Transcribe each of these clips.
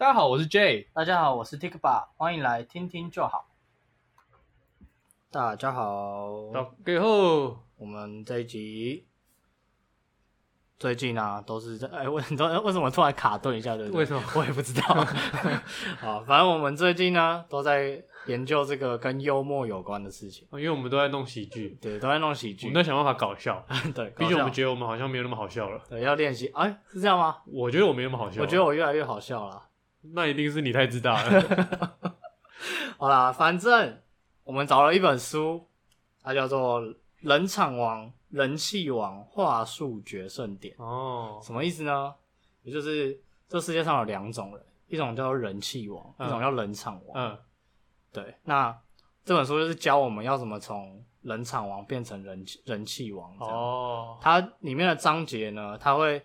大家好，我是 J。大家好，我是 Tikba，欢迎来听听就好。大家好，大家好，我们这一集最近啊都是在哎，为什么 为什么突然卡顿一下？对不对？为什么我也不知道。好，反正我们最近呢都在研究这个跟幽默有关的事情，因为我们都在弄喜剧，对，都在弄喜剧我剧们，在想办法搞笑。对，毕竟我们觉得我们好像没有那么好笑了。对要练习，哎，是这样吗？我觉得我没那么好笑。我觉得我越来越好笑了。那一定是你太自大了。好啦，反正我们找了一本书，它叫做《冷场王人气王话术决胜点》。哦，什么意思呢？也就是这世界上有两种人，一种叫做人气王，嗯一种叫冷场王。嗯，对，那这本书就是教我们要怎么从冷场王变成人气人气王。哦，哦，它里面的章节呢，它会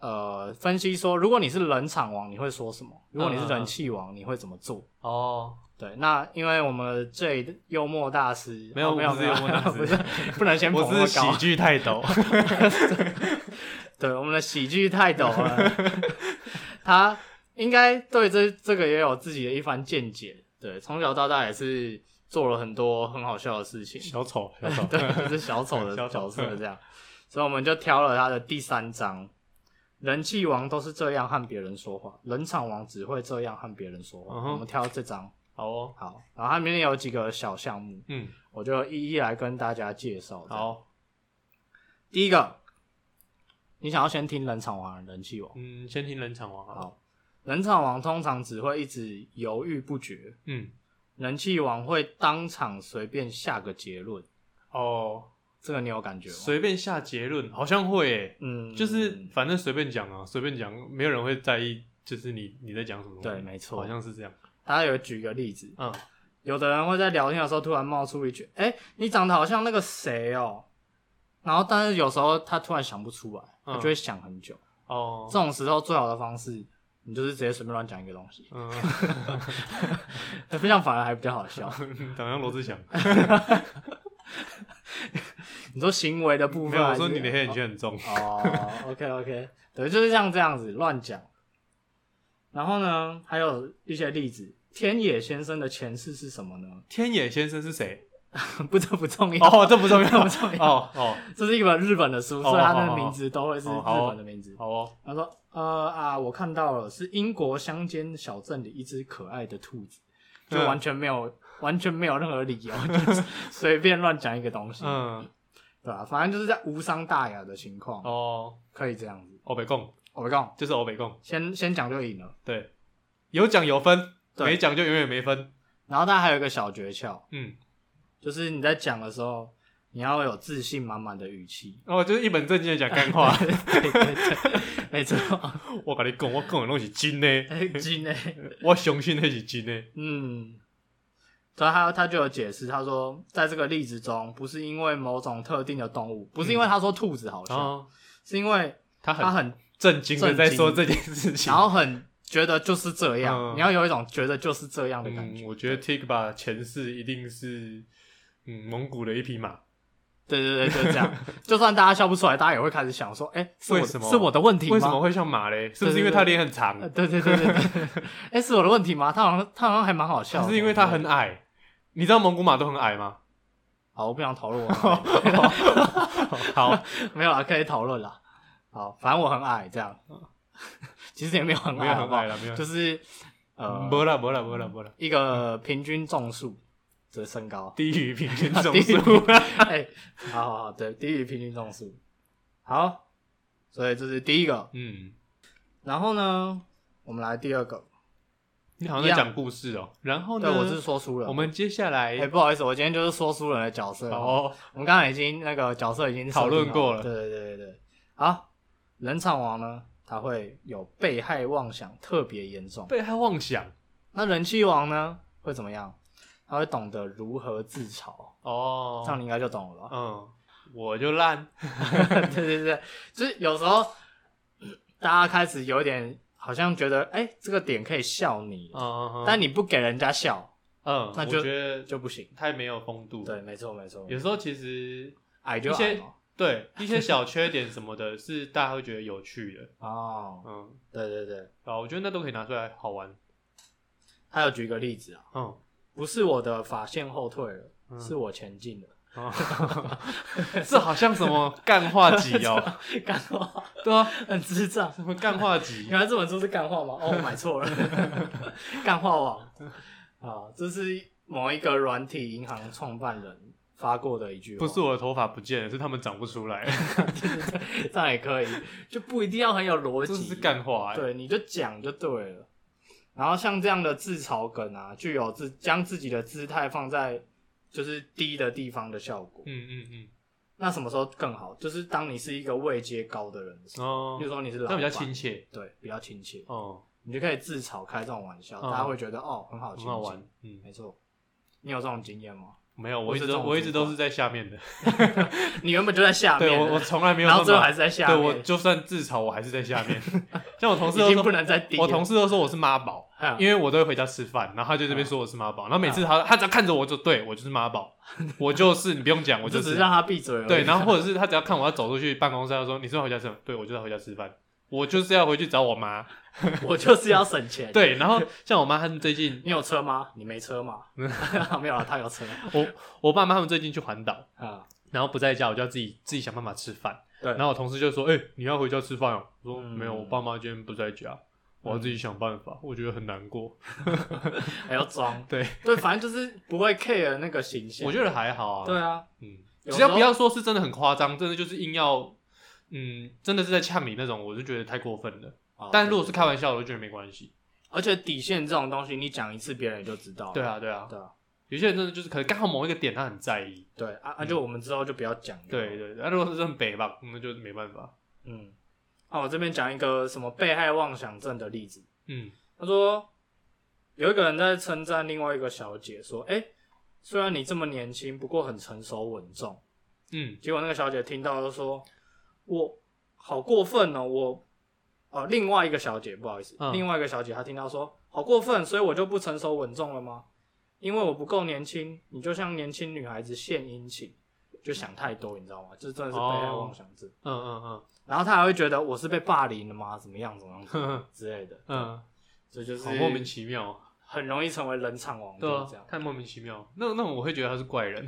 呃分析说，如果你是冷场王，你会说什么？如果你是人气王，你会怎么做？哦，对，那因为我们最幽默大师没有哦没有我不是幽默大师 不是不能先 捧我那么高是喜。剧泰斗。对，我们的喜剧泰斗呢，他应该对这这个也有自己的一番见解。对，从小到大也是做了很多很好笑的事情。小丑，小丑。对，就是小丑的小丑角色这样，所以我们就挑了他的第三章。人气王都是这样和别人说话，冷场王只会这样和别人说话。嗯哼我们挑这张好哦，好，然后它里面有几个小项目，嗯，我就一一来跟大家介绍。，好，第一个，你想要先听冷场王还是人气王？嗯，先听冷场王好了。好，人场王通常只会一直犹豫不决，嗯，人气王会当场随便下个结论。哦，这个你有感觉吗？随便下结论，好像会诶，嗯，就是反正随便讲啊，随便讲，没有人会在意，就是你你在讲什么。对没错好像是这样。大家有举个例子，嗯，有的人会在聊天的时候突然冒出一句：“哎、你长得好像那个谁哦。”然后，但是有时候他突然想不出来，他嗯就会想很久。哦这，种时候最好的方式，你就是直接随便乱讲一个东西，嗯，这样反而还比较好笑。长像罗志祥。你说行为的部没有，我分，说你的黑眼圈很重。哦，OK OK，对，就是像这样子乱讲。然后呢，还有一些例子，天野先生的前世是什么呢？天野先生是谁？不，这不重要。哦，这不重要，不重要哦哦，这是一本日本的书，哦所以他的名字都会是日本的名字。好哦，他说：“呃啊，我看到了，是英国乡间小镇里一只可爱的兔子，就嗯完全没有、完全没有任何理由，就是 随便乱讲一个东西，嗯，对吧、反正就是在无伤大雅的情况，哦，可以这样子。欧北贡我们讲，就是欧北贡，先先讲就赢了。对，有奖有分，对没奖就永远没分。然后它还有一个小诀窍，嗯，就是你在讲的时候，你要有自信满满的语气。哦，就是一本正经的讲干话。对对对，没错。我跟你讲，我讲的拢是真的，哎，真的。”我相信那是真的。嗯，所以他他就有解释，他说在这个例子中，不是因为某种特定的动物，不是因为他说兔子好笑，哦，是因为他他很很，震惊的在说这件事情。然后很觉得就是这样，嗯你要有一种觉得就是这样的感觉。嗯，我觉得 Tikba 前世一定是嗯蒙古的一匹马。对对对，就是这样。就算大家笑不出来，大家也会开始想说，哎、是我为什么是我的问题吗？为什么会像马嘞？是不是因为他脸很长？呃？对对对对对，哎、是我的问题吗？他好像他好像还蛮好笑是因为他很矮？你知道蒙古马都很矮吗？好，我不想讨论我 好，没有啦，可以讨论啦。好，反正我很矮，这样。其实也没有很矮，没有很矮了，没有。就是呃，没了，没了，没了，没了。一个平均重数的身高，低于平均 重低于数。哎，好好好，对，低于平均重数。好，所以这是第一个。嗯，然后呢，我们来第二个。你好像在讲故事哦。然后对，呢？我是说书人。我们接下来哎，不好意思，我今天就是说书人的角色。哦，我们刚才已经那个角色已经讨论过了对对对对对。好，人场王呢，他会有被害妄想特别严重。被害妄想那人气王呢，会怎么样？他会懂得如何自嘲，哦这样你应该就懂了吧？嗯，我就烂。对对对，就是有时候 大家开始有点好像觉得，哎、这个点可以笑你，嗯，但你不给人家笑嗯，那就我觉得就不行。太没有风度。，对，没错没错，有时候其实矮就一些矮嘛。对一些小缺点什么的，是大家会觉得有趣的。哦，嗯，对对对，啊，我觉得那都可以拿出来好玩。还有举个例子啊，嗯，不是我的发线后退了，嗯是我前进了。哦 这好像什么干话集哦，干话对啊，很智障。什么干话集？原来这本书是干话吗？哦，我买错了，干话网啊，这是某一个软体银行创办人发过的一句话，不是我的头发不见了，是他们长不出来，这样也可以，就不一定要很有逻辑，干话、欸。对，你就讲就对了。然后像这样的自嘲梗啊，具有自将自己的姿态放在就是低的地方的效果。嗯嗯嗯，那什么时候更好？就是当你是一个位阶高的人的时候，哦。比如，说你是老那比较亲切。对，比较亲切，哦，你就可以自嘲开这种玩笑，嗯大家会觉得哦很好亲近很好玩。嗯，没错，你有这种经验吗？没有，我我一直我一直都是在下面的。你原本就在下面，对我我从来没有然后最后还是在下对面，我就算自嘲，我还是在下面。像我同事都不，能再低。我同事都说我是妈宝，嗯因为我都会回家吃饭，然后他就这边说我是妈宝，然后每次他他只要看着我就对我就是妈宝，我就是你不用讲，我就是只是让他闭嘴。对，然后或者是他只要看我要走出去办公室，他说你是要回家吃饭，对我就是要回家吃饭，我就是要回去找我妈。我就是要省钱。对，然后像我妈他们最近，你有车吗？你没车吗？没有啊，他有车我我爸妈他们最近去环岛，啊。然后不在家，我就要自己自己想办法吃饭。对然后我同事就说：“哎、你要回家吃饭哦。”我说：“嗯没有，我爸妈今天不在家，我要自己想办法。我觉得很难过。还要装，对对，反正就是不会 care 那个形象。我觉得还好啊。对啊，嗯，只要不要说是真的很夸张，真的就是硬要，嗯，真的是在呛你那种，我就觉得太过分了。哦但如果是开玩笑，我就觉得没关系。而且底线这种东西，你讲一次别人也就知道了。对啊，对啊，对啊，有些人真的就是可能刚好某一个点他很在意。对啊，那就我们之后就不要讲。对，对对，那、如果是真的北吧，那就没办法。嗯，啊，我这边讲一个什么被害妄想症的例子。嗯他说有一个人在称赞另外一个小姐说：“哎、虽然你这么年轻，不过很成熟稳重。”嗯结果那个小姐听到就说：“我好过分哦，我哦，另外一个小姐不好意思，嗯另外一个小姐她听到说好过分，所以我就不成熟稳重了吗？因为我不够年轻，你就像年轻女孩子献殷勤，就想太多，你知道吗？这真的是被害妄想症。嗯嗯嗯然后她还会觉得我是被霸凌了吗？怎么样怎么样怎么样 之类的，嗯这就是莫名其妙。很容易成为冷场王，对啊就是这样，。太莫名其妙。那那种我会觉得他是怪人。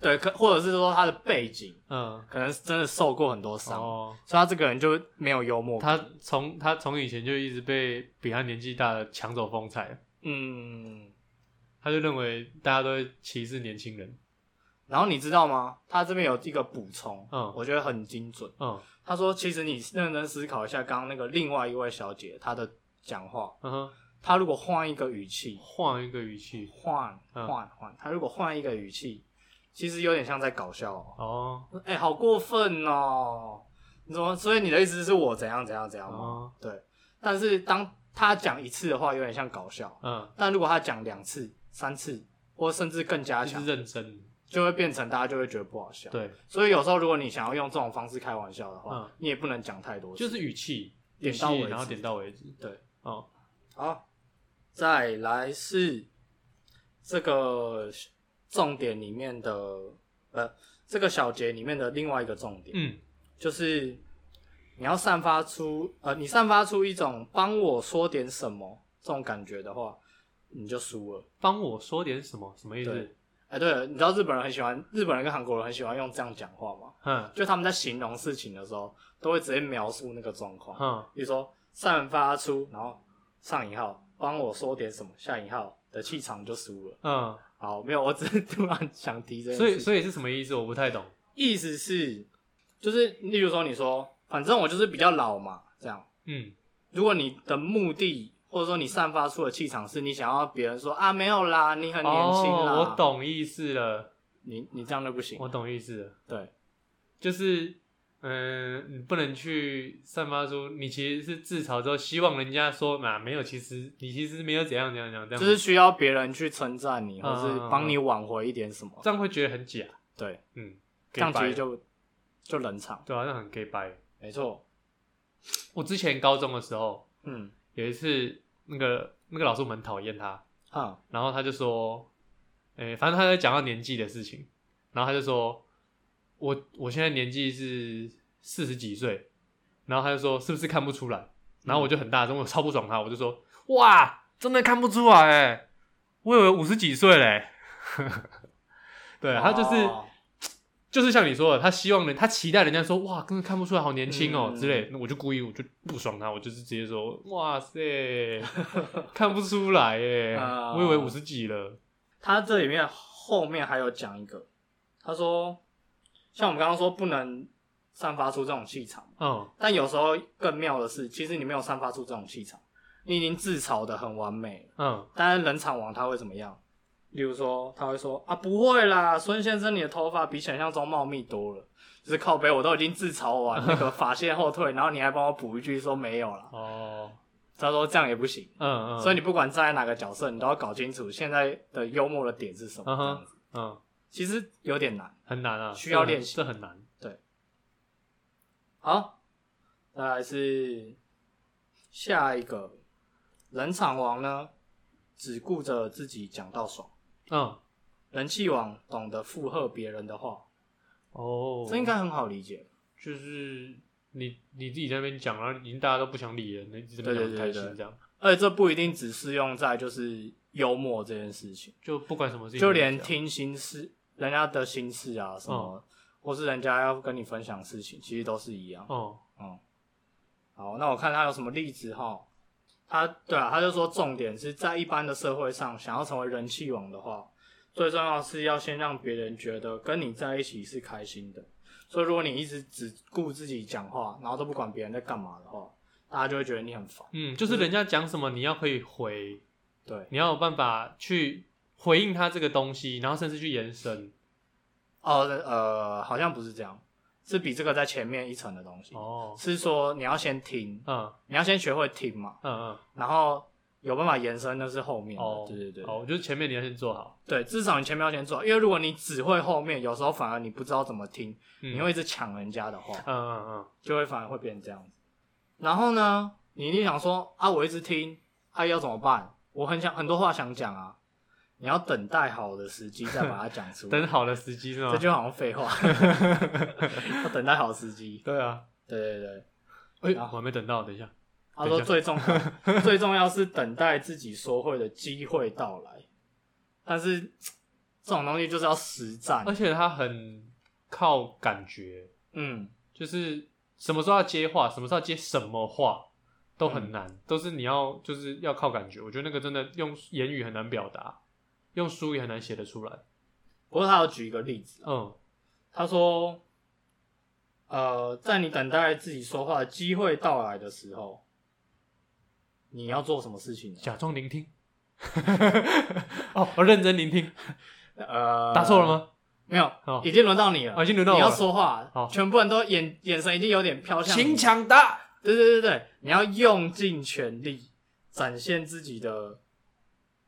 对，可或者是说他的背景嗯，可能是真的受过很多伤，哦，所以他这个人就没有幽默。他从他从以前就一直被比他年纪大的抢走风采，嗯，他就认为大家都会歧视年轻人。然后你知道吗？他这边有一个补充，嗯我觉得很精准。嗯他说，其实你认真思考一下，刚刚那个另外一位小姐她的讲话，嗯哼，她如果换一个语气，换一个语气。换嗯换换，她如果换一个语气，其实有点像在搞笑哦。哦哎、好过分哦！你怎么？所以你的意思是我怎样怎样怎样吗？哦，对。但是当他讲一次的话，有点像搞笑；嗯，但如果他讲两次、三次，或甚至更加强就是，认真。就会变成大家就会觉得不好笑。对，所以有时候如果你想要用这种方式开玩笑的话，嗯你也不能讲太多。就是语气，语气点到为止然后点到为止。对，哦，好，再来是这个重点里面的，呃，这个小节里面的另外一个重点，嗯就是你要散发出，呃，你散发出一种帮我说点什么这种感觉的话，你就输了。帮我说点什么？什么意思对？哎、对了，你知道日本人很喜欢，日本人跟韩国人很喜欢用这样讲话吗？嗯就他们在形容事情的时候，都会直接描述那个状况。嗯比如说散发出，然后上引号，帮我说点什么，下引号的气场就输了。嗯，好，没有，我只是突然想提这。所以所以是什么意思？我不太懂。意思是，就是例如说，你说，反正我就是比较老嘛，这样。嗯如果你的目的或者说你散发出的气场是你想要别人说啊没有啦，你很年轻啦，哦，我，懂意思了，你你这样就不行。我懂意思了，对，就是。嗯，你不能去散发出你其实是自嘲之后，希望人家说嘛，没有，其实你其实没有怎样怎样怎样这样，就是需要别人去称赞你，嗯或是帮你挽回一点什么。这样会觉得很假。对，嗯，这样其实就就冷场。对啊，那很 gay 掰。没错，我之前高中的时候嗯，有一次，那个那个老师我们很讨厌他，哈，然后他就说，诶、反正他在讲到年纪的事情，然后他就说，我我现在年纪是四十几岁，然后他就说是不是看不出来？然后我就很大声，我超不爽他，我就说哇，真的看不出来哎，我以为五十几岁嘞。对他就是、哦就是像你说的，他希望人，他期待人家说哇，根本看不出来，好年轻哦、嗯之类。那我就故意，我就不爽他，我就是直接说哇塞，看不出来耶，啊我以为五十几了。他这里面后面还有讲一个，他说，像我们刚刚说不能散发出这种气场，嗯但有时候更妙的是，其实你没有散发出这种气场，你已经自嘲的很完美了，嗯，但是冷场王他会怎么样？例如说，他会说啊，不会啦，孙先生，你的头发比想象中茂密多了。就是靠背，我都已经自嘲完那个 发线后退，然后你还帮我补一句说没有了。哦，他说这样也不行，嗯嗯，所以你不管站在哪个角色，你都要搞清楚现在的幽默的点是什么。嗯哼这样子嗯其实有点难。很难啊，需要练习。这很难。对。好，再来是下一个。冷场王呢，只顾着自己讲到爽。嗯，人气王懂得附和别人的话，哦，这应该很好理解。就是你你自己在那边讲，然后已经大家都不想理人，你一直在那边讲很开心这样，而且这不一定只适用在就是幽默这件事情，就不管什么事情，就连听心事、人家的心事啊什么，或是人家要跟你分享事情，其实都是一样。哦，嗯，好，那我看他有什么例子哈。他对啊，他就说重点是在一般的社会上，想要成为人气王的话，最重要的是要先让别人觉得跟你在一起是开心的。所以如果你一直只顾自己讲话，然后都不管别人在干嘛的话，大家就会觉得你很烦。嗯，就是人家讲什么你要可以回，对，你要有办法去回应他这个东西，然后甚至去延伸。哦，呃，好像不是这样，是比这个在前面一层的东西。哦，是说你要先听，嗯你要先学会听嘛，嗯嗯，然后有办法延伸，那是后面的。哦，对对对，哦，就是前面你要先做好，对，至少你前面要先做好，因为如果你只会后面，有时候反而你不知道怎么听，嗯你会一直抢人家的话，嗯嗯嗯，就会反而会变成这样子。然后呢，你一定想说啊，我一直听，啊要怎么办？我很想很多话想讲啊，你要等待好的时机再把它讲出来。等好的时机是吗？这就好像废话，要等待好时机。对啊，对对对，哎、啊我还没等到，等一下，他说最重要 最重要是等待自己说会的机会到来，但是这种东西就是要实战而。且他很靠感觉，嗯，就是什么时候要接话，什么时候要接什么话都很难，嗯都是你要就是要靠感觉。我觉得那个真的用言语很难表达，用书也很难写得出来。不过他有举一个例子，嗯他说，呃，在你等待自己说话的机会到来的时候，你要做什么事情呢？假装聆听。哦，我认真聆听，呃，打错了？吗？没有，哦已经轮到你了，哦已经轮到我你要了说话，好全部人都眼眼神已经有点飘向你请抢答。对对对对，你要用尽全力展现自己的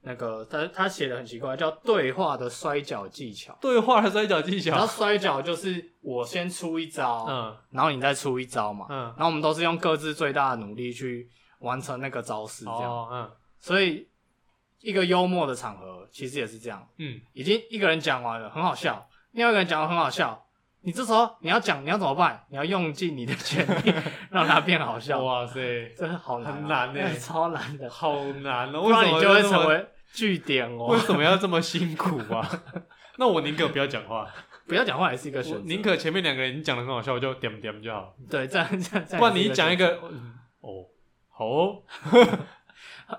那个，他他写的很奇怪，叫对话的摔跤技巧。对话的摔跤技巧然后。摔跤就是我先出一招，嗯然后你再出一招嘛，嗯，然后我们都是用各自最大的努力去完成那个招式，这样。哦嗯所以一个幽默的场合其实也是这样，嗯，已经一个人讲完了，很好笑，另外一个人讲的很好笑。你这时候你要讲，你要怎么办？你要用尽你的全力 让它变好笑。哇塞，真的好难啊、很难欸 超难的，好难哦！不然你就会成为据点哦为哦。什么要这么辛苦啊？那我宁可不要讲话，不要讲话也是一个我选择，宁可前面两个人讲的很好笑，我就点点就好。对这样这样。不然你一讲一个哦，好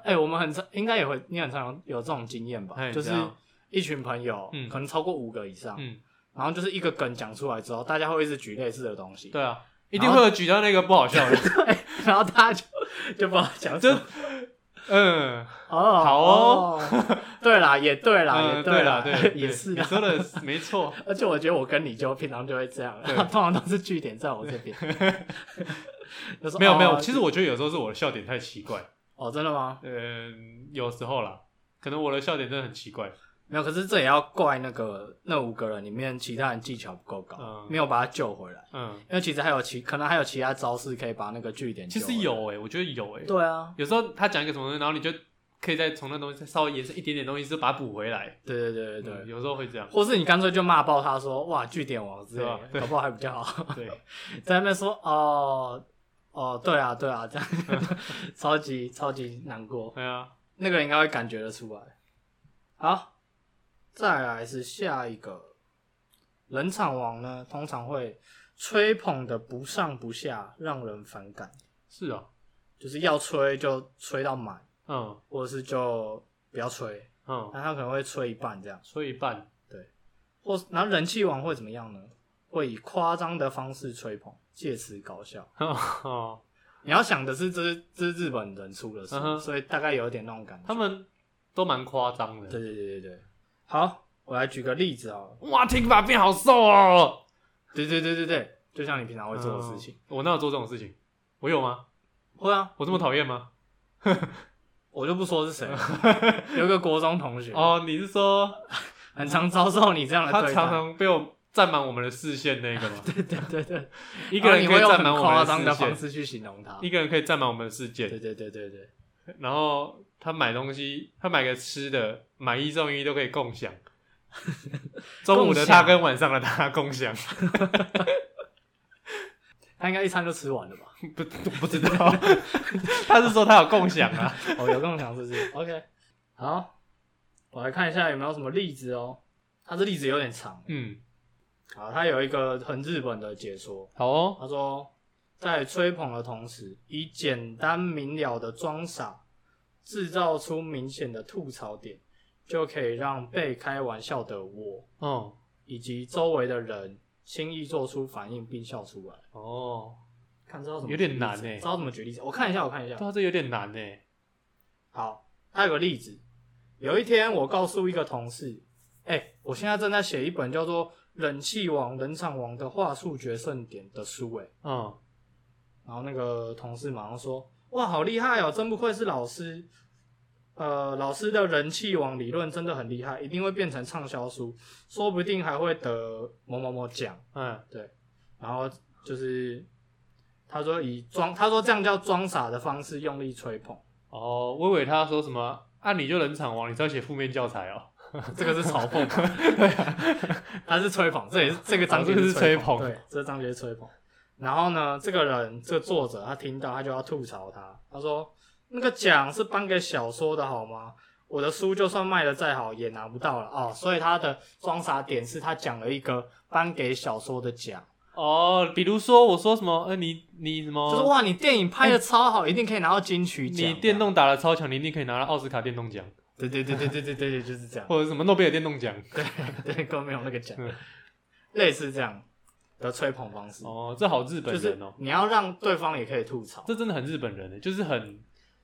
哎、我们很常应该也会，你很常有这种经验吧？就是一群朋友，嗯可能超过五个以上，嗯，然后就是一个梗讲出来之后，大家会一直举类似的东西，对啊，一定会有举到那个不好笑的。对然后大家就就不知道讲什就么。嗯，哦，好哦哦，对啦，也对啦，嗯也对啦，对，对也是啦。你说的没错。而且我觉得我跟你就平常就会这样，对然后通常都是据点在我这边。就说没有没有，哦其实我觉得有时候是我的笑点太奇怪。哦，真的吗？嗯，有时候啦，可能我的笑点真的很奇怪。没有，可是这也要怪那个那五个人里面其他人技巧不够高，嗯没有把他救回来。嗯，因为其实还有其可能还有其他招式可以把那个据点救回来。其实有诶、我觉得有诶、对啊，有时候他讲一个什么东西，然后你就可以再从那东西再稍微延伸一点点东西，就把它补回来。对对对对对，嗯有时候会这样。或是你干脆就骂爆他说哇据点王之类的，搞不好还比较好。对，在那边说哦哦对啊对啊这样，超级超级难过。对啊，那个人应该会感觉得出来。好，再来是下一个冷场王呢，通常会吹捧的不上不下，让人反感，是啊，就是要吹就吹到满，嗯。或者是就不要吹，嗯，那他可能会吹一半这样，吹一半，对。或是然后人气王会怎么样呢？会以夸张的方式吹捧，借此搞笑。哦，你要想的是，这是这是日本人出的事，嗯所以大概有一点那种感觉。他们都蛮夸张的。对对对对对，好，我来举个例子好了。哇，听法变好瘦哦，对对对对对，就像你平常会做的事情。嗯我哪有做这种事情？我有吗？会啊，我这么讨厌吗？我就不说是谁了，有一个国中同学，哦，你是说 很常遭受你这样的他对待。常常被我占满我们的视线那个吗？对对对对，一个人可以占满我们夸张的视线，方式去形容他。一个人可以占满我们的世界。对对对对对，然后他买东西，他买个吃的，买一送一都可以共享。中午的他跟晚上的他共享，他应该一餐就吃完了吧？不不知道，他是说他有共享啊。哦，有共享是不是？OK，好，我来看一下有没有什么例子哦。他这例子有点长，嗯，好，他有一个很日本的解说，好哦，他说，在吹捧的同时，以简单明了的装傻，制造出明显的吐槽点，就可以让被开玩笑的我哦以及周围的人轻易做出反应并笑出来。哦，看知道怎么有点难欸知道怎么举例子？我看一下，我看一下。这有点难呢。好，还有个例子，有一天我告诉一个同事，哎、我现在正在写一本叫做《冷气王、冷场王的话术决胜点》的书，哎。嗯，然后那个同事马上说：“哇，好厉害哦，真不愧是老师。呃，老师的人气王理论真的很厉害，一定会变成畅销书，说不定还会得某某某奖。嗯，”对然后就是他说以装，他说这样叫装傻的方式用力吹捧，哦，我以为他说什么，啊，你就冷场王，你只要写负面教材哦。这个是嘲讽吧，对啊，他是吹捧，这也是这个章节是吹捧对，这个章节是吹捧。然后呢这个人这个作者他听到他就要吐槽他。他说那个奖是颁给小说的好吗？我的书就算卖的再好也拿不到了。哦所以他的装傻点是他讲了一个颁给小说的奖。哦比如说我说什么呃你你什么？就是哇你电影拍的超好一定可以拿到金曲奖。你电动打的超强你一定可以拿到奥斯卡电动奖。对对对对对对对就是这样。或者什么诺贝尔电动奖。对对都没有那个奖。类似这样。的吹捧方式。哦，这好日本就是人哦，你要让对方也可以吐槽，这真的很日本人的，就是很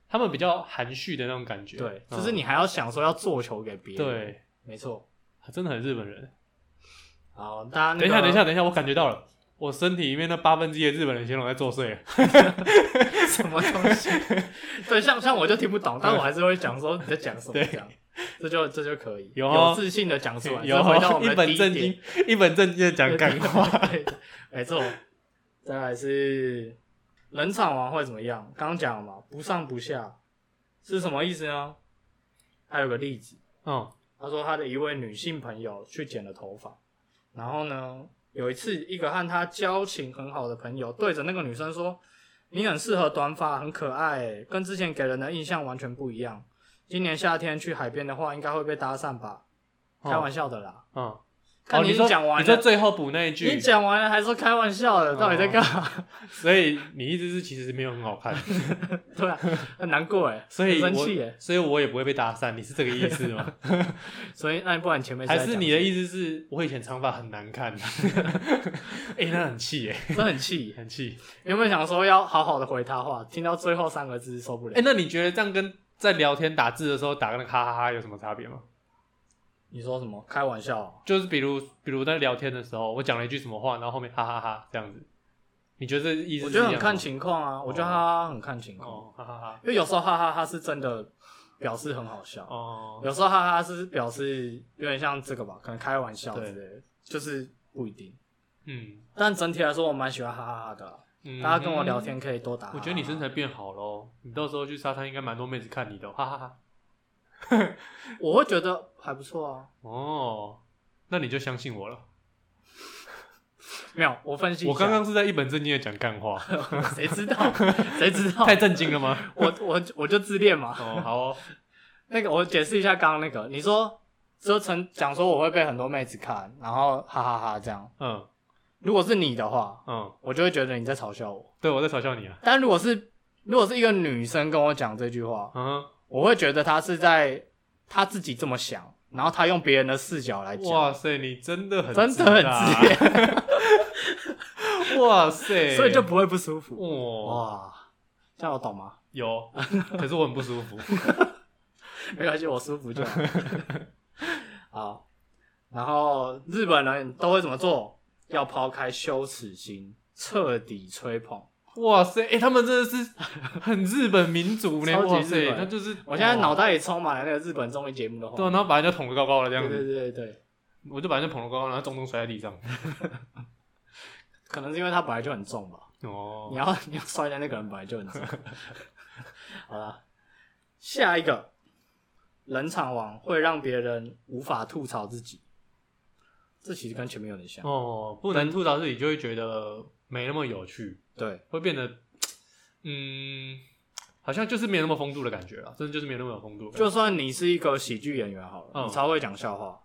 他们比较含蓄的那种感觉。对，嗯就是你还要想说要做球给别人，，对，没错。真的很日本人。好，大家、那个等一下，等一下，，等一下，我感觉到了，我身体里面那八分之一的日本人形容在作祟了。什么东西？对，像像我就听不懂，但我还是会讲说你在讲什么对这样，这就这就可以有哦自信的讲出来，有这回到我们一本正点经，一本正经的讲干话。对，对没错。再来是冷场完会怎么样？刚刚讲了嘛，不上不下是什么意思呢？还有个例子，嗯他说他的一位女性朋友去剪了头发，然后呢，有一次一个和他交情很好的朋友对着那个女生说：“你很适合短发，很可爱欸，跟之前给人的印象完全不一样。今年夏天去海边的话，应该会被搭讪吧？”哦开玩笑的啦。嗯，看你说讲完了你说最后补那一句你句，讲完了还说开玩笑的，到底在干嘛？所以你意思是其实没有很好看，对啊，很难过哎，所以生气哎。所以我也不会被搭讪，你是这个意思吗？所以那你不然前面还是你的？意思是我以前长发很难看？哎、那很气耶，那很气。很气。有没有想说要好好的回他话？听到最后三个字受不了。哎、那你觉得这样跟在聊天打字的时候打个那个哈哈哈有什么差别吗？你说什么？开玩笑哦、就是比如比如在聊天的时候，我讲了一句什么话，然后后面哈哈哈这样子，你觉得这意思我？觉得很看情况啊，我觉得哈哈哈很看情况，哦，哈哈哈，因为有时候哈哈哈是真的表示很好笑，哦，有时候哈哈哈是表示有点像这个吧，可能开玩笑之类的，就是不一定。嗯。但整体来说，我蛮喜欢哈哈哈的啊，嗯，大家跟我聊天可以多打。我觉得你身材变好喽，你到时候去沙滩应该蛮多妹子看你的哦，哈哈哈。我会觉得还不错啊。哦，那你就相信我了。没有，我分析，我刚刚是在一本正经的讲干话，谁知道？谁知道？太震惊了吗？我我我就自恋嘛。哦，好哦，那个我解释一下刚刚那个，你说就曾讲说我会被很多妹子看，然后哈哈哈这样。嗯如果是你的话，嗯，我就会觉得你在嘲笑我。对我在嘲笑你啊。但如果是如果是一个女生跟我讲这句话，嗯，我会觉得她是在她自己这么想，然后她用别人的视角来讲，哇塞，你真的很真的很大自恋，哇塞，所以就不会不舒服。哇哇，这样我懂吗？有，可是我很不舒服。没关系，我舒服就好。好，然后日本人都会怎么做？要抛开羞耻心，彻底吹捧。哇塞，哎、他们真的是很日本民族呢，超级日哇塞，本他就是我现在脑袋袋里充满了那个日本综艺节目的话对啊，然后把人家捧得高高的这样对子，对对对，我就把人家捧得高高，然后重重摔在地上。可能是因为他本来就很重吧。哦你，要 你要摔的那个人本来就很重。好了，下一个冷场王会让别人无法吐槽自己，这其实跟前面有点像。哦，不能吐槽自己，就会觉得没那么有趣，对，会变得，嗯，好像就是没有那么风度的感觉了，真的就是没有那么有风度。就算你是一个喜剧演员好了，嗯你超会讲笑话，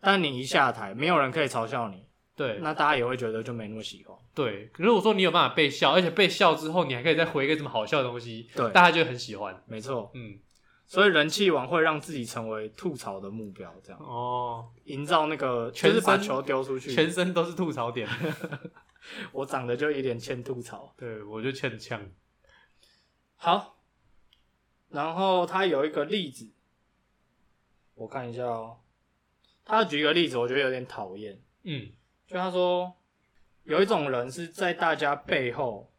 但你一下台，没有人可以嘲笑你，对那大家也会觉得就没那么喜欢。对，如果说你有办法被笑，而且被笑之后，你还可以再回一个这么好笑的东西，对，大家就很喜欢。没错。嗯，所以人气王会让自己成为吐槽的目标，这样哦，营造那个全就是把球丢出去。全身都是吐槽点。我长得就有点欠吐槽。对，我就欠呛。好，然后他有一个例子，我看一下哦。他举一个例子，我觉得有点讨厌。嗯，就他说，有一种人是在大家背后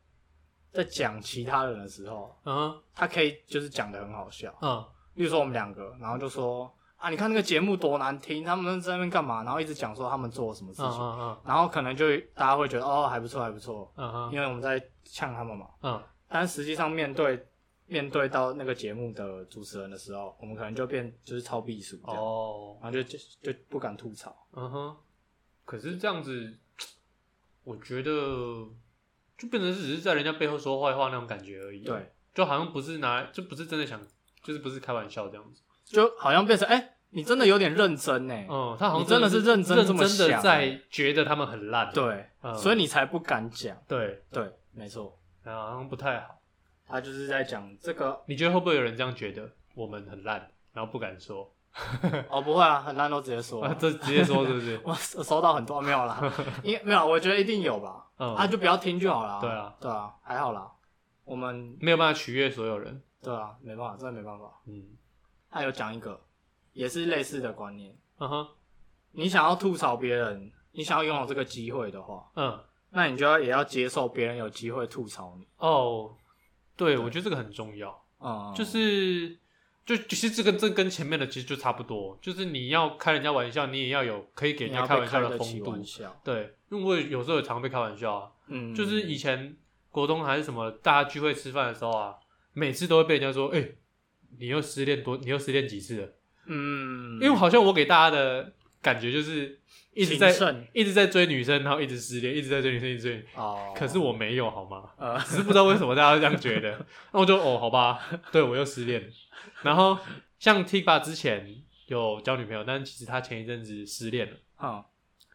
在讲其他人的时候，嗯他可以就是讲的很好笑。嗯例如说我们两个，然后就说啊，你看那个节目多难听，他们在那边干嘛？然后一直讲说他们做了什么事嗯情，嗯然后可能就大家会觉得哦还不错还不错，嗯嗯因为我们在呛他们嘛。嗯但实际上面对面对到那个节目的主持人的时候，我们可能就变就是超避暑这样，哦，然后就就就不敢吐槽。嗯哼。可是这样子，我觉得就变成是只是在人家背后说坏话那种感觉而已。，对，就好像不是拿，就不是真的想，就是不是开玩笑这样子。就好像变成哎、你真的有点认真呢。嗯，他好像真的是认真认这么真的想在觉得他们很烂。，对，嗯所以你才不敢讲。对，对，没错，好像不太好。他就是在讲这个。你觉得会不会有人这样觉得我们很烂，然后不敢说？哦，不会啊，很烂都直接说啊，啊。这直接说是不是？我收收到很多没有啦，因为没有，我觉得一定有吧。嗯，啊，就不要听就好了。对啊，对啊，还好啦。我们没有办法取悦所有人。对啊，没办法，真的没办法。嗯还有讲一个，也是类似的观念。嗯哼你想要吐槽别人，你想要拥有这个机会的话，嗯那你就要也要接受别人有机会吐槽你。哦，对，对我觉得这个很重要。嗯，就是就其实这个这跟前面的其实就差不多，就是你要开人家玩笑，你也要有可以给人家开玩笑的风度。对，因为我有时候也常被开玩笑啊，嗯，就是以前国中还是什么，大家聚会吃饭的时候啊，每次都会被人家说，哎、你又失恋多，你又失恋几次了？嗯，因为好像我给大家的感觉就是一直在一直在追女生，然后一直失恋，一直在追女生，一直追。哦，可是我没有，好吗？呃，只是不知道为什么大家会这样觉得。那我就哦，好吧，对我又失恋了。然后像 Tika 之前有交女朋友，但其实他前一阵子失恋了。嗯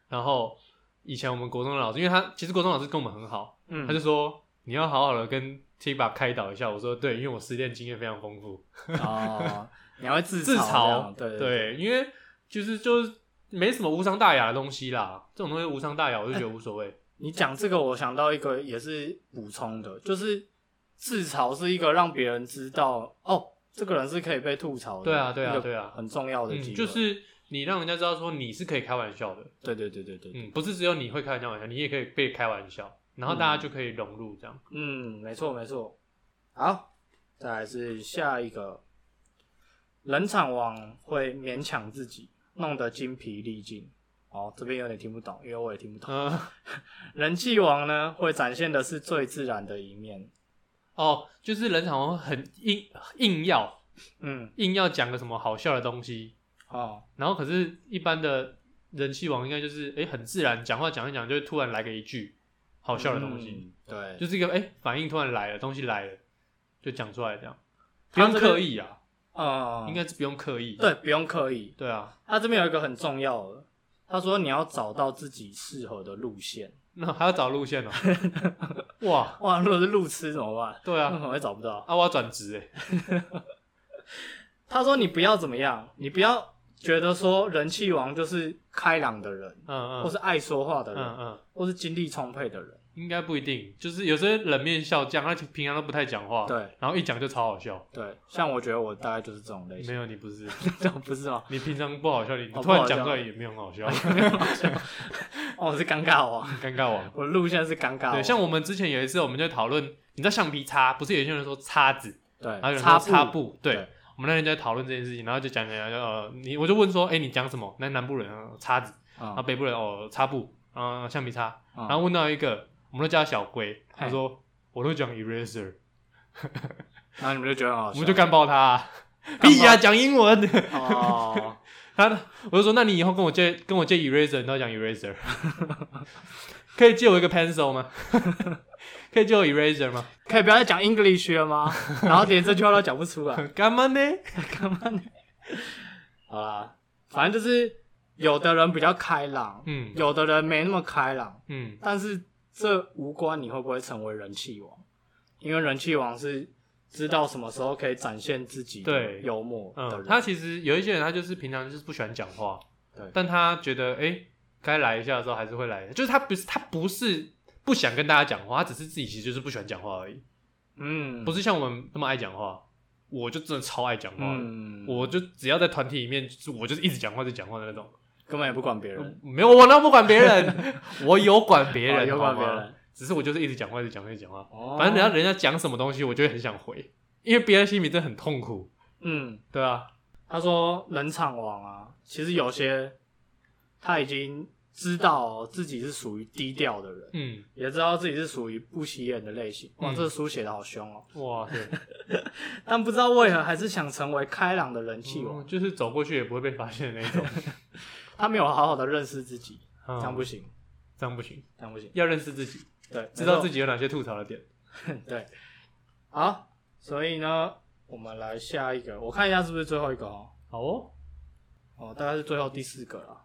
然后以前我们国中的老师，因为他其实国中老师跟我们很好，嗯，他就说你要好好的跟 Tika 开导一下。我说对，因为我失恋经验非常丰富。哦，你还会自 自嘲，对对，因为就是就是没什么无伤大雅的东西啦，这种东西无伤大雅，我就觉得无所谓。你讲这个，我想到一个也是补充的，就是自嘲是一个让别人知道哦，这个人是可以被吐槽的，对啊对啊对啊很重要的就是你让人家知道说你是可以开玩笑的，对对对对对，嗯，不是只有你会开玩笑，你也可以被开玩笑，然后大家就可以融入这样。嗯，没错没错。好，再来是下一个，冷场王会勉强自己，弄得精疲力尽。哦，这边有点听不懂，因为我也听不懂。嗯，人气王呢，会展现的是最自然的一面。哦，就是人场王很硬硬要，嗯，硬要讲个什么好笑的东西，哦，然后可是一般的人气王应该就是哎、诶很自然，讲话讲一讲就会突然来个一句好笑的东西，嗯，对，就是一个哎、诶反应突然来了，东西来了就讲出来这样，不用刻意啊，嗯，应该是不用刻意，对，不用刻意。对啊，他这边有一个很重要的，他说你要找到自己适合的路线。那还要找路线哦、哇，哇，如果是路痴怎么办？对啊，我也找不到。啊我要转职哎，他说你不要怎么样，你不要觉得说人气王就是开朗的人，嗯嗯或是爱说话的人，嗯嗯。或是精力充沛的人。应该不一定，就是有些冷面笑匠，他平常都不太讲话，对然后一讲就超好笑。对，像我觉得我大概就是这种类型。没有，你不是，不是吗？你平常不好笑，你哦突然讲出来也没有很好笑，哦，我是尴尬王，尴尬王。我的路线是尴尬王。对，像我们之前有一次，我们就讨论，你知道橡皮擦，不是有些人说擦子，对还有人擦说擦布，对。我们那天就在讨论这件事情，然后就讲讲讲，呃，你我就问说，哎、你讲什么？那南部人呃叉子，然后嗯北部人哦擦布，啊橡皮擦，嗯然后问到一个，我们都叫他小龟，他嘿说我都讲 eraser，然后你们就觉得好笑，我们就干爆他、啊，屁呀、讲英文。哦，他，我就说，那你以后跟我借跟我借 eraser，你都要讲 eraser，可以借我一个 pencil 吗？可以叫我 eraser 吗？可以不要再讲 English 了吗？然后连这句话都讲不出来。干嘛呢？干嘛呢好啦，反正就是有的人比较开朗，嗯有的人没那么开朗，嗯，但是这无关你会不会成为人气王，因为人气王是知道什么时候可以展现自己的对幽默的嗯，人。他其实有一些人，他就是平常就是不喜欢讲话，对但他觉得哎，诶该来一下的时候还是会来，就是他不是他不是不想跟大家讲话，他只是自己其实就是不喜欢讲话而已，嗯，不是像我们那么爱讲话，我就真的超爱讲话。的，嗯，我就只要在团体里面，就是我就是一直讲话就讲话的那种。根本也不管别人，没有，我那不管别人，我有管别人，哦有管好吗？别人，只是我就是一直讲话，一直讲话，一直讲话。哦。反正人家人家讲什么东西，我就会很想回，因为别人心里真的很痛苦，嗯，对啊，他说冷场王啊，其实有些他已经知道自己是属于低调的人，嗯，也知道自己是属于不起眼的类型。哇，嗯这书写的好凶哦！哇，对，但不知道为何还是想成为开朗的人气王。嗯就是走过去也不会被发现的那种，他没有好好的认识自己，这这样不，行，这样不行，这样不行。要认识自己，对，知道自己己有哪些吐槽的点。对。好，所以呢，我们来下一个，我看一下是不是最后一个哦。好哦，哦，大概是最后第四个了。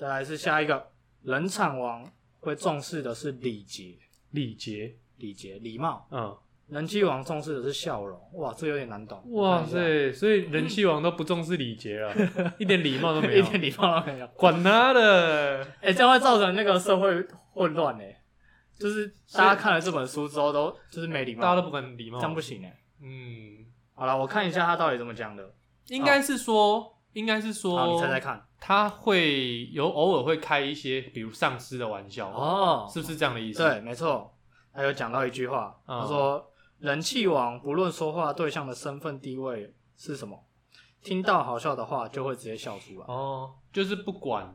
再来是下一个，冷场王会重视的是礼节、礼节，礼节、礼貌。嗯，人气王重视的是笑容。哇，这有点难懂。哇塞，所以人气王都不重视礼节了，一点礼貌都没有 一，点礼貌都没有。管他的，哎、这样会造成那个社会混乱呢。就是大家看了这本书之后都就是没礼貌，大家都不管礼貌，这样不行哎。嗯，好了，我看一下他到底怎么讲的。应该是说，应该是好，你，猜猜看。他会有偶尔会开一些，比如丧尸的玩笑，哦，是不是这样的意思？对，没错。他有讲到一句话，嗯他说：“人气王不论说话对象的身份地位是什么，听到好笑的话就会直接笑出来。哦，就是不管，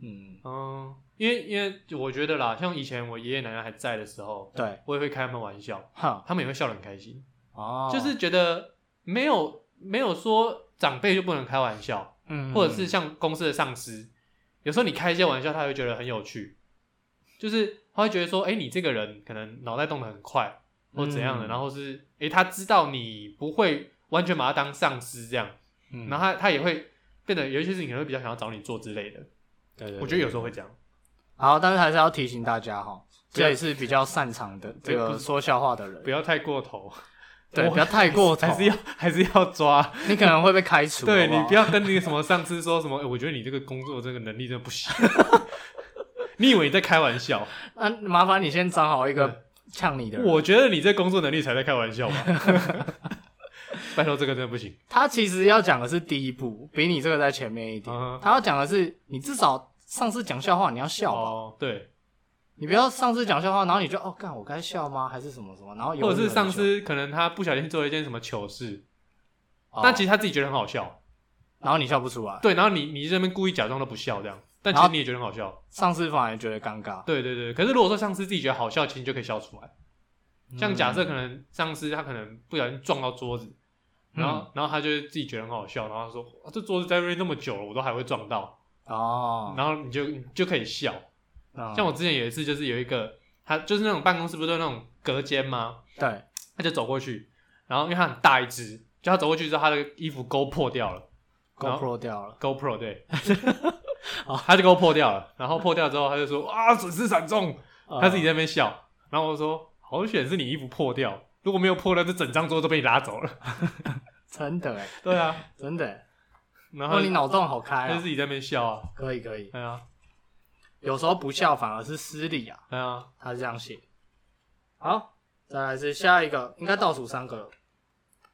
嗯，嗯，因为因为我觉得啦，像以前我爷爷奶奶还在的时候，对，我也会开他们玩笑，哈，他们也会笑得很开心，哦，就是觉得没有没有说长辈就不能开玩笑，嗯，或者是像公司的上司，有时候你开一些玩笑，他会觉得很有趣，就是他会觉得说，哎、你这个人可能脑袋动得很快，或怎样的，嗯。然后是，哎、他知道你不会完全把他当上司这样，嗯，然后他他也会变得有一些事情可能会比较想要找你做之类的，我觉得有时候会这样，好，但是还是要提醒大家哈，这也是比较擅长的这不个说笑话的人。不，要太过头，对，不要太过头，还是要 还是要抓，你可能会被开除。对你不要跟那个什么上司说什么，哎、我觉得你这个工作这个能力真的不行，你以为你在开玩笑？那麻烦你先找好一对个呛你的人。我觉得你这工作能力才在开玩笑吧？拜托，这个真的不行。他其实要讲的是第一步，比你这个在前面一点。他要讲的是，你至少上次讲笑话你要笑吧，哦，对，你不要上次讲笑话，然后你就哦，干我该笑吗？还是什么什么？然后或者是上次，司可能他不小心做了一件什么糗事，哦但其实他自己觉得很好笑，然后你笑不出来，对，然后你你这边故意假装都不笑这样，但其实你也觉得很好笑，上司反而觉得尴尬。对对对。可是如果说上司自己觉得好笑，其实你就可以笑出来。像假设可嗯能上司他可能不小心撞到桌子，然后、然后他就自己觉得很好笑，然后他说、啊这桌子在那边那么久了，我都还会撞到，哦，然后你就你就可以笑。嗯像我之前有一次，就是有一个他就是那种办公室不是都有那种隔间吗？对，他就走过去，然后因为他很大一只，就他走过去之后，他的衣服勾破掉了。然后 GoPro 掉了，GoPro 对，他就给我破掉了，然后破掉之后，他就说啊损失惨重，他自己在那边笑，然后我说好险是你衣服破掉，如果没有破掉，这整张桌都被你拉走了。真的哎，对啊，真的欸，然后哦，你脑洞好开啊他就自，己在那边笑啊，可以可以，对啊，有时候不笑反而是失礼啊，对啊，他是这样写。好，再来是下一个，应该倒数三个了。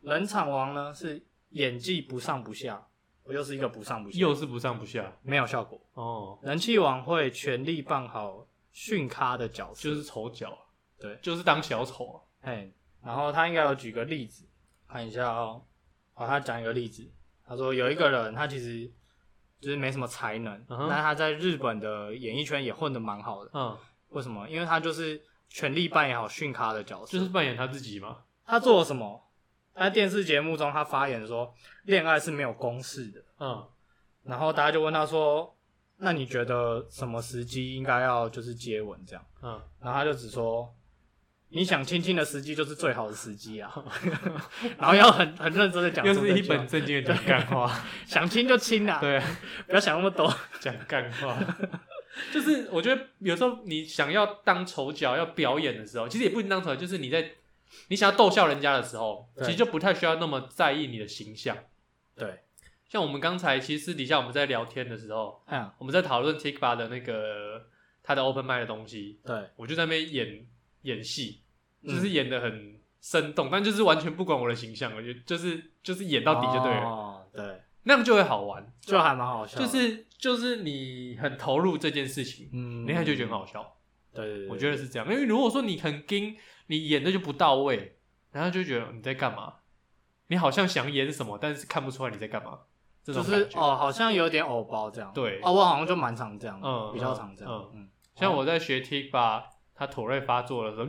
冷场王呢是演技不上不下，我又是一个不上不下，又是不上不下。没有效果。哦，人气王会全力扮好训咖的角色，就是丑角，对，就是当小丑啊，嘿，然后他应该有举个例子，看一下哦。好，他讲一个例子，他说有一个人，他其实就是没什么才能，嗯哼但他在日本的演艺圈也混得蛮好的。嗯，为什么？因为他就是全力扮演好训咖的角色。就是扮演他自己嘛，他做了什么？他在电视节目中，他发言说，恋爱是没有公式的。嗯，然后大家就问他说，那你觉得什么时机应该要就是接吻这样？嗯，然后他就只说，你想亲亲的时机就是最好的时机啊。然后要很很认真的讲又出这句话，是一本正经的讲干话，想亲就亲啊，对，不要想那么多。讲干话。就是我觉得有时候你想要当丑角要表演的时候，其实也不一定当丑角，就是你在你想要逗笑人家的时候，其实就不太需要那么在意你的形象。对，像我们刚才其实私底下我们在聊天的时候，嗯，我们在讨论 Tikba 的那个他的 Open m i d 的东西，对，我就在那边演演戏，嗯就是演的很生动，但就是完全不管我的形象，我觉得就是就是演到底就对了，哦，对，那样就会好玩。就还蛮好笑。就是就是你很投入这件事情，嗯，你看就觉得很好笑。对对对，我觉得是这样，因为如果说你很硬，你演的就不到位，然后就觉得你在干嘛？你好像想演什么，但是看不出来你在干嘛，这就。是哦，好像有点偶包这样。对哦，我好像就蛮常这样，嗯比较常这样。嗯嗯，像我在学 Tikba，他妥瑞发作的时候，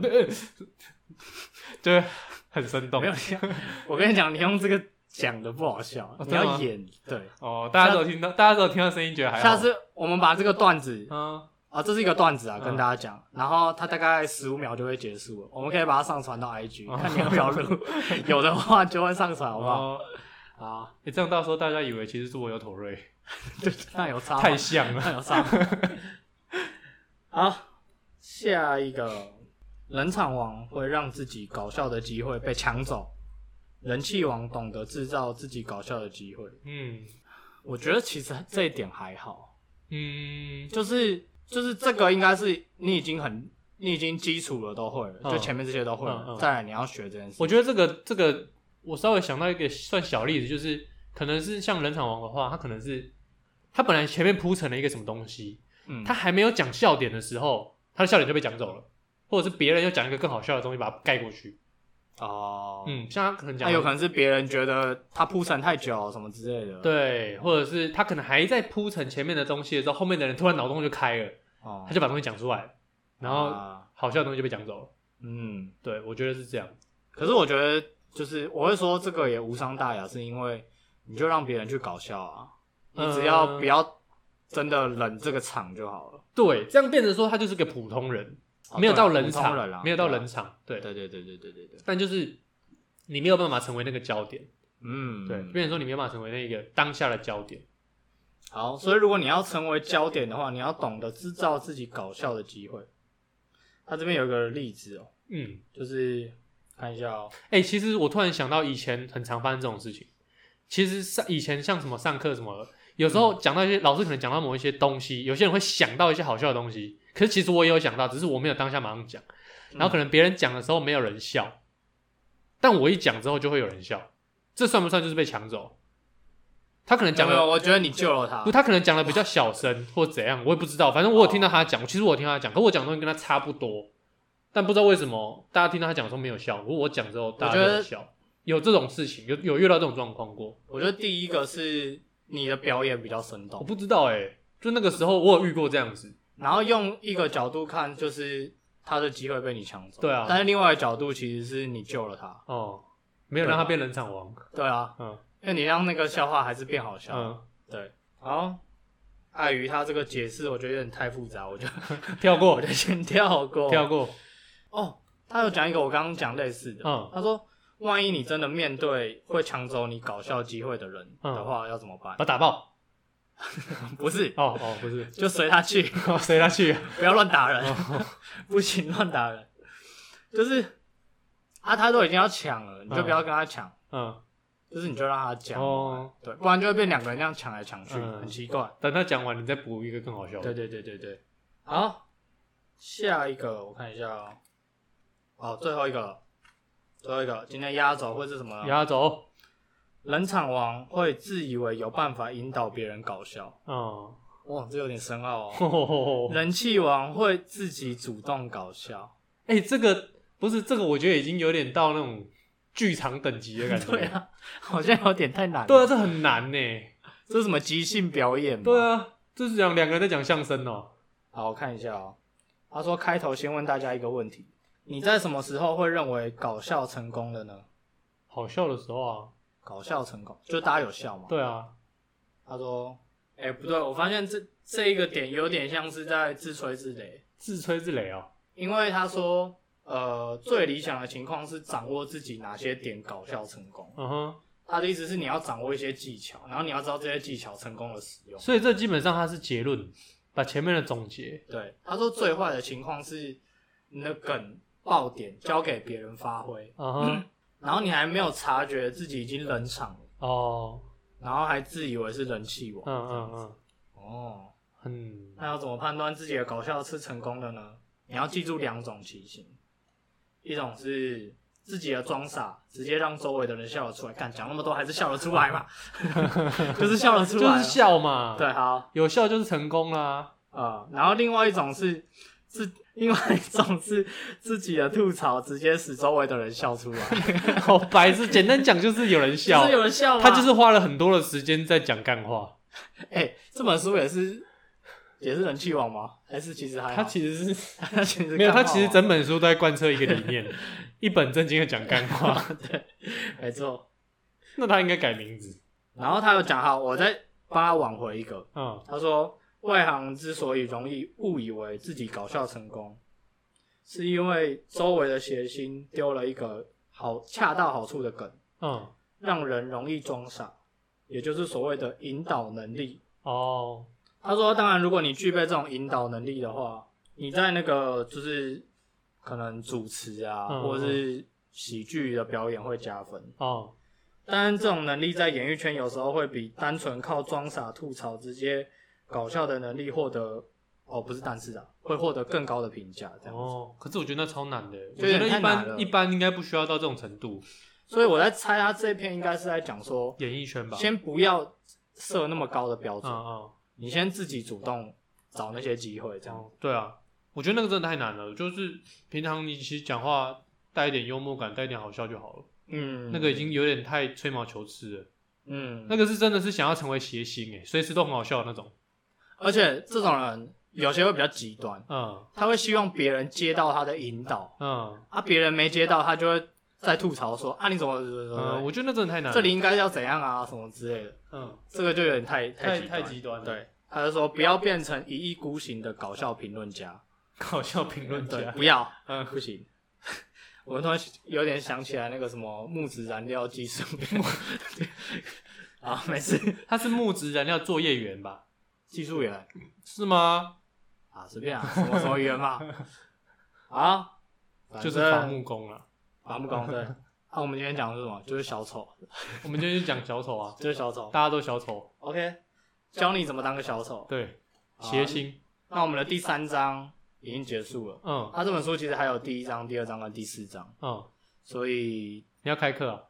对，很生动没。有像我跟你讲，你用这个讲的不好笑，你要演。对，哦，大家都有听到，大家都有听到声音，觉得还好。下次我们把这个段子嗯，啊，这是一个段子啊，嗯跟大家讲，然后它大概十五秒就会结束了，我们可以把它上传到 IG，哦看你要不要录，有的话就会上传，好不好？哦，好，诶这样到时候大家以为其实是我有妥瑞，对，那有差，太像了。那有差。好，下一个冷场王会让自己搞笑的机会被抢走，人气王懂得制造自己搞笑的机会。嗯。我觉得其实这一点还好，嗯，就是就是这个应该是你已经很你已经基础了都会了，嗯。就前面这些都会了，嗯嗯。再来你要学这件事。我觉得这个这个，我稍微想到一个算小例子，就是可能是像冷场王的话，他可能是他本来前面铺成了一个什么东西，嗯，他还没有讲笑点的时候，他的笑点就被讲走了，或者是别人要讲一个更好笑的东西把它盖过去。哦，嗯，像他可能讲那有可能是别人觉得他铺陈太久什么之类的。，对，或者是他可能还在铺陈前面的东西的时候，后面的人突然脑洞就开了，哦他，就把东西讲出来，然后啊好笑的东西就被讲走了。嗯。对，我觉得是这样。可是我觉得，就是我会说这个也无伤大雅，是因为你就让别人去搞笑啊，你只要嗯不要真的冷这个场就好了。对，这样变成说他就是个普通人，哦没有到冷场，人啊没有到冷场。对，对对对对对对对，但就是你没有办法成为那个焦点，嗯，对，变成说你没有办法成为那个当下的焦点。好，所以如果你要成为焦点的话，你要懂得制造自己搞笑的机会。他这边有一个例子哦，嗯，就是看一下哦，哎、其实我突然想到以前很常发生这种事情。其实上以前像什么上课什么的，有时候讲到一些、老师可能讲到某一些东西，有些人会想到一些好笑的东西，可是其实我也有想到，只是我没有当下马上讲。然后可能别人讲的时候没有人笑，但我一讲之后就会有人笑，这算不算就是被抢走？他可能讲的我觉得你救了他不，，他可能讲的比较小声或怎样，我也不知道。反正我有听到他讲，其实我有听到他讲，可我讲的东西跟他差不多，但不知道为什么大家听到他讲的时候没有笑，如果我讲之后大家就我觉得有笑。有这种事情，有有遇到这种状况过，我觉得第一个是你的表演比较生动，我不知道哎、就那个时候我有遇过这样子，然后用一个角度看，就是他的机会被你抢走，对啊但是另外一个角度其实是你救了他，哦，没有让他变冷场王。对啊，嗯因为你让那个笑话还是变好笑。嗯，对，好，碍于他这个解释，我觉得有点太复杂，我就 跳过我就先跳过。跳过。哦，他有讲一个我刚刚讲类似的，嗯他说，万一你真的面对会抢走你搞笑机会的人嗯。的话，要怎么办？把他打爆。不是，哦哦，不是，就随他去，哦随他去。不要乱打人，不行，乱打人。就是啊，他都已经要抢了，你就不要跟他抢，嗯，就是你就让他讲，哦，对，不然就会变两个人这样抢来抢去，嗯。很奇怪。等他讲完，你再补一个更好笑的。对对对对对，好，下一个我看一下哦，哦，最后一个。了，最后一个，今天压轴会是什么呢？压轴。冷场王会自以为有办法引导别人搞笑，嗯。哇，这有点深奥哦。哦。人气王会自己主动搞笑，哎，这个不是这个，我觉得已经有点到那种剧场等级的感觉。对。啊，好像有点太难了。对啊，这很难呢。这是什么即兴表演吗？对啊，这是讲两个人在讲相声哦。好，我看一下哦。他说开头先问大家一个问题：你在什么时候会认为搞笑成功了呢？好笑的时候啊。搞笑成功，就大家有笑嘛。对啊。他说：“哎、不对，我发现这这一个点有点像是在自吹自擂，自吹自擂哦。因为他说，呃，最理想的情况是掌握自己哪些点搞笑成功。嗯哼。他的意思是你要掌握一些技巧，然后你要知道这些技巧成功的使用。所以这基本上它是结论，把前面的总结。对，他说最坏的情况是你的梗爆点交给别人发挥。然后你还没有察觉自己已经冷场了，哦。然后还自以为是人气王。嗯嗯嗯。哦，嗯。那要怎么判断自己的搞笑是成功的呢？你要记住两种情形，一种是自己的装傻，直接让周围的人笑得出来。干讲那么多还是笑得出来嘛？就是笑得出来，就是笑嘛。。对，好，有笑就是成功啦。呃，然后另外一种是自，另外一种是自己的吐槽直接使周围的人笑出来，好白痴，简单讲就是有人笑就是，有人笑？他就是花了很多的时间在讲干话。哎、这本书也是也是人气王吗？还是其实还他其实是 他其实没有，他其实整本书都在贯彻一个理念，一本正经的讲干话。对没错。那他应该改名字。然后他又讲好，我再帮他挽回一个。嗯他说，外行之所以容易误以为自己搞笑成功，是因为周围的谐星丢了一个好恰到好处的梗，嗯。让人容易装傻，也就是所谓的引导能力。哦。他说，当然，如果你具备这种引导能力的话，你在那个就是可能主持啊，嗯或者是喜剧的表演会加分。哦。当然，这种能力在演艺圈有时候会比单纯靠装傻吐槽直接搞笑的能力获得哦，不是但是啊，会获得更高的评价这样子。哦。可是我觉得那超难的，我觉得一般一般应该不需要到这种程度。所以我在猜他这一篇应该是在讲说，演艺圈吧。先不要设那么高的标准，嗯嗯。你先自己主动找那些机会，这样。哦，对啊，我觉得那个真的太难了。就是平常你其实讲话带一点幽默感，带一点好笑就好了。嗯，那个已经有点太吹毛求疵了。嗯，那个是真的是想要成为谐星诶，随时都很好笑的那种。而且这种人有些会比较极端，嗯他会希望别人接到他的引导，嗯啊，别人没接到，他就会在吐槽说啊，你怎么怎么怎么嗯，我觉得那真的太难了。这里应该要怎样啊，什么之类的，嗯这个就有点太太极端。太极端了。对，他就说不要变成一意孤行的搞笑评论家，搞笑评论对，家。不要，嗯，不行。我突然有点想起来那个什么木质燃料技术，啊，没事，他是木质燃料作业员吧？技术员是吗？啊，随便啊，什么什么员嘛，啊，就是正伐木工了。伐木工对。啊，我们今天讲的是什么？就是小丑，我们今天就讲小丑啊，就是小丑。大家都小丑。OK，教你怎么当个小丑。对，谐星。那我们的第三章已经结束了。嗯他这本书其实还有第一章、第二章跟第四章，嗯，所以你要开课啊？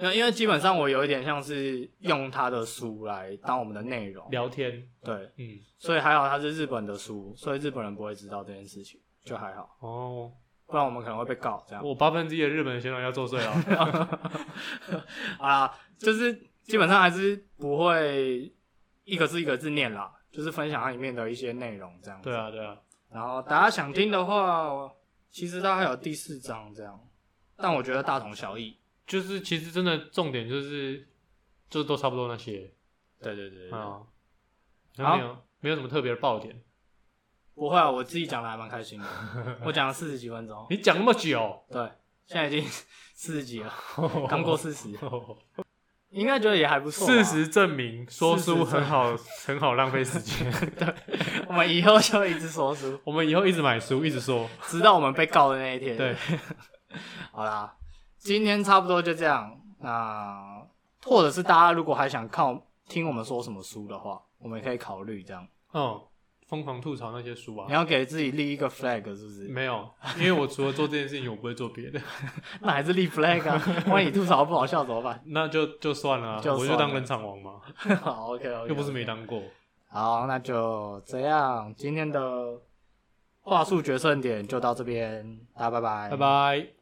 因为因为基本上我有一点像是用他的书来当我们的内容，聊天。对，嗯，所以还好他是日本的书，所以日本人不会知道这件事情，就还好，哦，不然我们可能会被告这样。我八分之一的日本学长要作祟了。好啦，就是基本上还是不会一个字一个字念啦，就是分享它里面的一些内容这样。对，啊，对啊。然后大家想听的话，其实它还有第四章这样。但我觉得大同小异。就是其实真的重点就是，就都差不多那些对对对对对啊，没有没有什么特别的爆点。不会啊，我自己讲的还蛮开心的，我讲了四十几分钟，你讲那么久，对，现在已经 四十几了，刚过四十，应该觉得也还不错吧。事实证明说书很好，很好浪费时间。我们以后就一直说书，我们以后一直买书，一直说。直到我们被告的那一天。对，好啦，今天差不多就这样。那或者是大家如果还想看听我们说什么书的话，我们也可以考虑这样。嗯，疯狂吐槽那些书啊你。要给自己立一个 flag 是不是？没有，因为我除了做这件事情，我不会做别的，那还是立 flag 啊！万一你吐槽不好笑怎么办？那就就算了我就当冷场王嘛，好，OK OK，又不是没。当过。好，那就这样，今天的话术决胜点就到这边，大家拜拜，拜。拜。